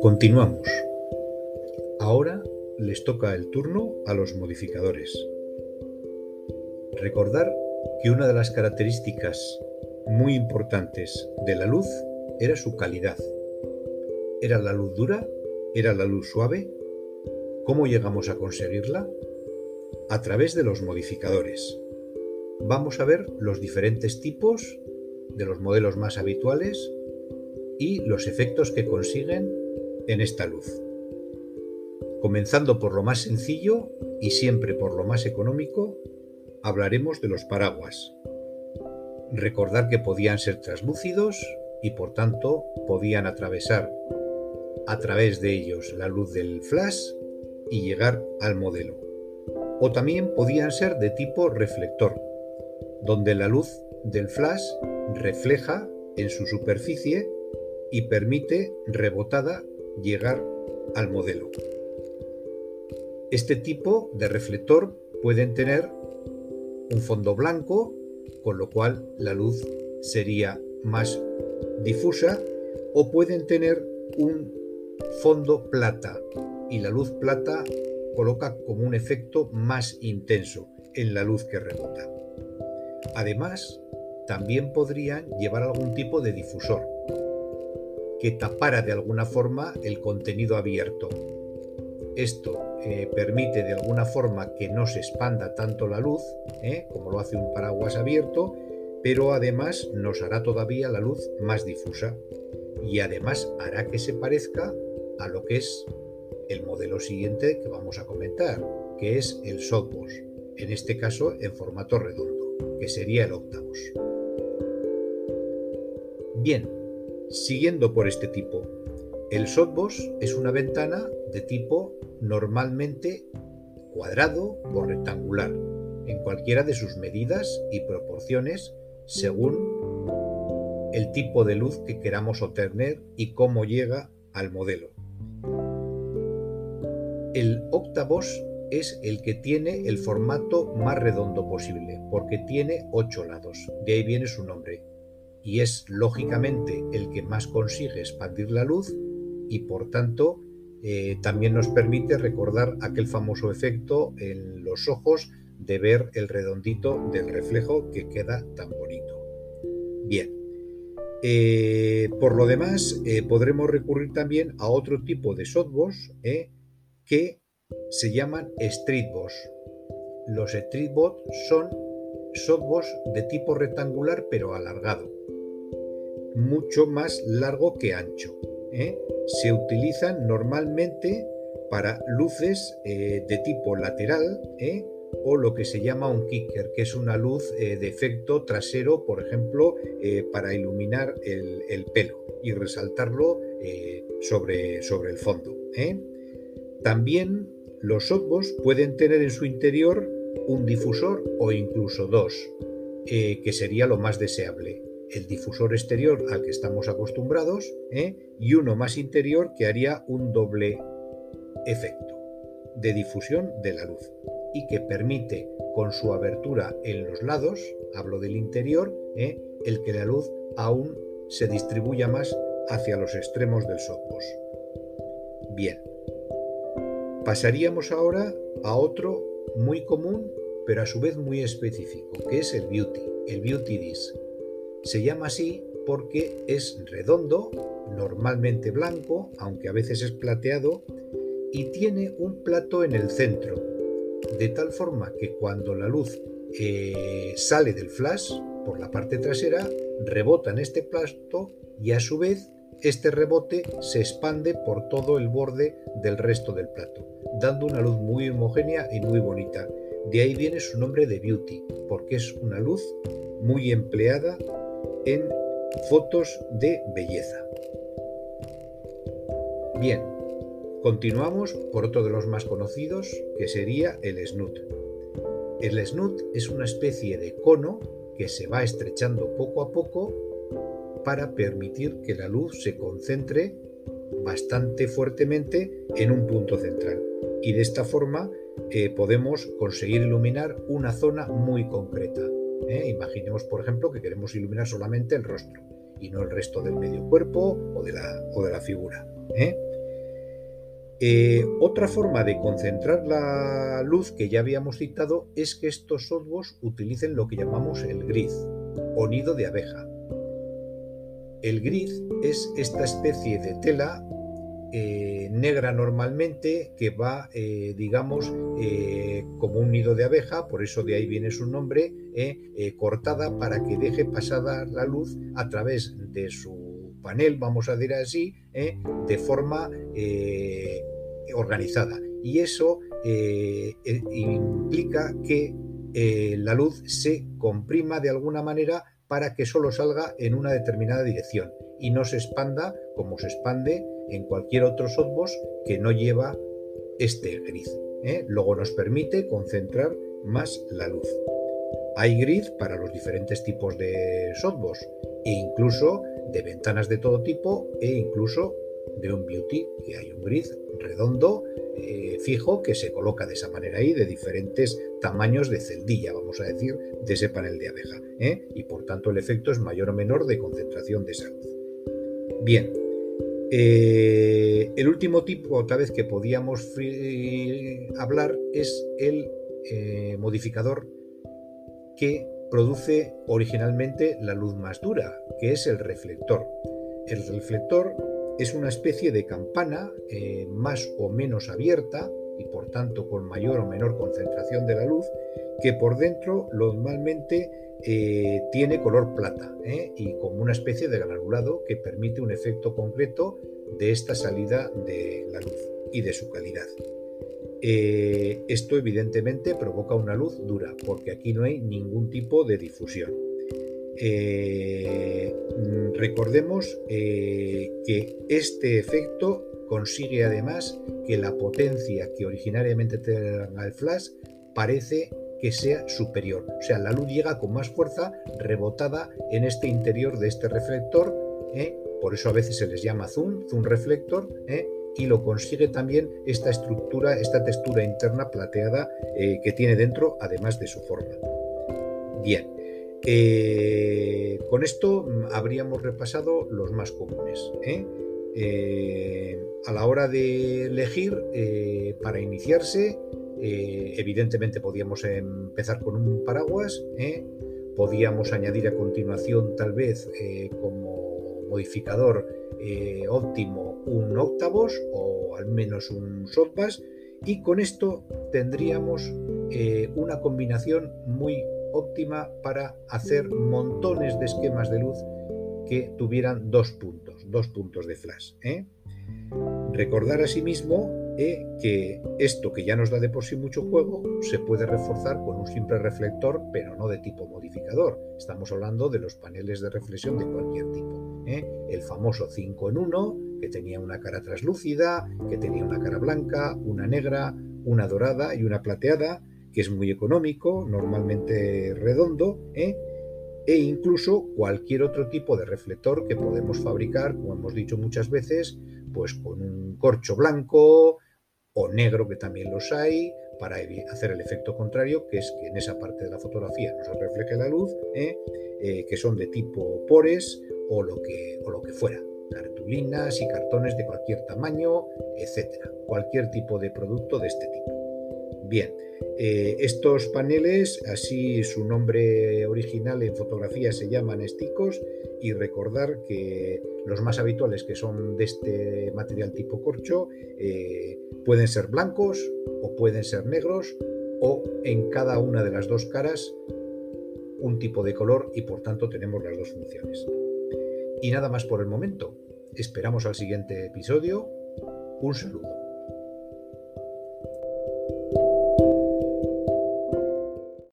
Continuamos. Ahora les toca el turno a los modificadores. Recordar que una de las características muy importantes de la luz era su calidad. ¿Era la luz dura? ¿Era la luz suave? ¿Cómo llegamos a conseguirla? A través de los modificadores. Vamos a ver los diferentes tipos de los modelos más habituales y los efectos que consiguen en esta luz. Comenzando por lo más sencillo y siempre por lo más económico, hablaremos de los paraguas. Recordar que podían ser translúcidos y por tanto podían atravesar a través de ellos la luz del flash y llegar al modelo. O también podían ser de tipo reflector, donde la luz del flash refleja en su superficie y permite rebotada llegar al modelo. Este tipo de reflector pueden tener un fondo blanco, con lo cual la luz sería más difusa, o pueden tener un fondo plata y la luz plata coloca como un efecto más intenso en la luz que rebota. Además, también podrían llevar algún tipo de difusor que tapara de alguna forma el contenido abierto. Esto eh, permite de alguna forma que no se expanda tanto la luz, ¿eh? como lo hace un paraguas abierto, pero además nos hará todavía la luz más difusa y además hará que se parezca a lo que es el modelo siguiente que vamos a comentar, que es el softbox, en este caso en formato redondo, que sería el octavos. Bien, siguiendo por este tipo, el softbox es una ventana de tipo normalmente cuadrado o rectangular, en cualquiera de sus medidas y proporciones según el tipo de luz que queramos obtener y cómo llega al modelo. El octavos es el que tiene el formato más redondo posible, porque tiene ocho lados, de ahí viene su nombre, y es lógicamente el que más consigue expandir la luz y por tanto eh, también nos permite recordar aquel famoso efecto en los ojos de ver el redondito del reflejo que queda tan bonito. Bien, eh, por lo demás eh, podremos recurrir también a otro tipo de softbox que se llaman streetbox. Los streetbox son softbox de tipo rectangular pero alargado, mucho más largo que ancho. ¿eh? se utilizan normalmente para luces eh, de tipo lateral ¿eh? o lo que se llama un kicker, que es una luz de efecto trasero, por ejemplo, para iluminar el, pelo y resaltarlo sobre, el fondo. También los softbox pueden tener en su interior un difusor o incluso dos, que sería lo más deseable el difusor exterior al que estamos acostumbrados ¿eh? y uno más interior que haría un doble efecto de difusión de la luz y que permite con su abertura en los lados, hablo del interior, ¿eh? el que la luz aún se distribuya más hacia los extremos del softbox. Bien, pasaríamos ahora a otro muy común pero a su vez muy específico, que es el beauty, el beauty disc. Se llama así porque es redondo, normalmente blanco, aunque a veces es plateado, y tiene un plato en el centro, de tal forma que cuando la luz eh, sale del flash por la parte trasera, rebota en este plato y a su vez este rebote se expande por todo el borde del resto del plato, dando una luz muy homogénea y muy bonita. De ahí viene su nombre de beauty, porque es una luz muy empleada en fotos de belleza. Bien, continuamos por otro de los más conocidos, que sería el snoot. El snoot es una especie de cono que se va estrechando poco a poco para permitir que la luz se concentre bastante fuertemente en un punto central. Y de esta forma eh, podemos conseguir iluminar una zona muy concreta. ¿Eh? Imaginemos, por ejemplo, que queremos iluminar solamente el rostro y no el resto del medio cuerpo o de la, o de la figura. ¿eh? Eh, otra forma de concentrar la luz que ya habíamos citado es que estos softbox utilicen lo que llamamos el grid o nido de abeja. El grid es esta especie de tela eh, negra normalmente que va, eh, digamos, eh, como un nido de abeja, por eso de ahí viene su nombre, cortada para que deje pasada la luz a través de su panel, vamos a decir así, de forma organizada. Y eso implica que la luz se comprima de alguna manera para que solo salga en una determinada dirección y no se expanda como se expande en cualquier otro softbox que no lleva este grid. ¿eh? Luego nos permite concentrar más la luz. Hay grid para los diferentes tipos de softbox e incluso de ventanas de todo tipo e incluso de un beauty que hay un grid redondo eh, fijo que se coloca de esa manera ahí de diferentes tamaños de celdilla vamos a decir de ese panel de abeja ¿eh? y por tanto el efecto es mayor o menor de concentración de esa luz bien eh, el último tipo, otra vez que podíamos hablar, es el eh, modificador que produce originalmente la luz más dura, que es el reflector. El reflector es una especie de campana eh, más o menos abierta y por tanto con mayor o menor concentración de la luz, que por dentro normalmente eh, tiene color plata ¿eh? y como una especie de granulado que permite un efecto concreto de esta salida de la luz y de su calidad. Eh, esto evidentemente provoca una luz dura porque aquí no hay ningún tipo de difusión. recordemos que este efecto consigue además que la potencia que originariamente tenga el flash parece que sea superior. O sea, la luz llega con más fuerza rebotada en este interior de este reflector. ¿eh? Por eso a veces se les llama zoom, zoom reflector. ¿eh? Y lo consigue también esta estructura, esta textura interna plateada eh, que tiene dentro, además de su forma. Bien, con esto habríamos repasado los más comunes. a la hora de elegir para iniciarse, eh, evidentemente podíamos empezar con un paraguas, ¿eh? podíamos añadir a continuación tal vez eh, como modificador óptimo un octavos o al menos un softbass y con esto tendríamos una combinación muy óptima para hacer montones de esquemas de luz que tuvieran dos puntos, dos puntos de flash. Recordar asimismo que esto que ya nos da de por sí mucho juego se puede reforzar con un simple reflector, pero no de tipo modificador. Estamos hablando de los paneles de reflexión de cualquier tipo. ¿eh? El famoso 5 en 1, que tenía una cara translúcida, que tenía una cara blanca, una negra, una dorada y una plateada, que es muy económico, normalmente redondo, ¿eh? E incluso cualquier otro tipo de reflector que podemos fabricar, como hemos dicho muchas veces, pues con un corcho blanco, o negro, que también los hay, para hacer el efecto contrario, que es que en esa parte de la fotografía no se refleje la luz, ¿eh? Eh, que son de tipo pores o lo que, o lo que fuera, cartulinas y cartones de cualquier tamaño, etcétera, cualquier tipo de producto de este tipo. Bien, eh, estos paneles, así su nombre original en fotografía se llaman esticos y recordar que los más habituales que son de este material tipo corcho eh, pueden ser blancos o pueden ser negros o en cada una de las dos caras un tipo de color y por tanto tenemos las dos funciones. Y nada más por el momento. Esperamos al siguiente episodio. Un saludo.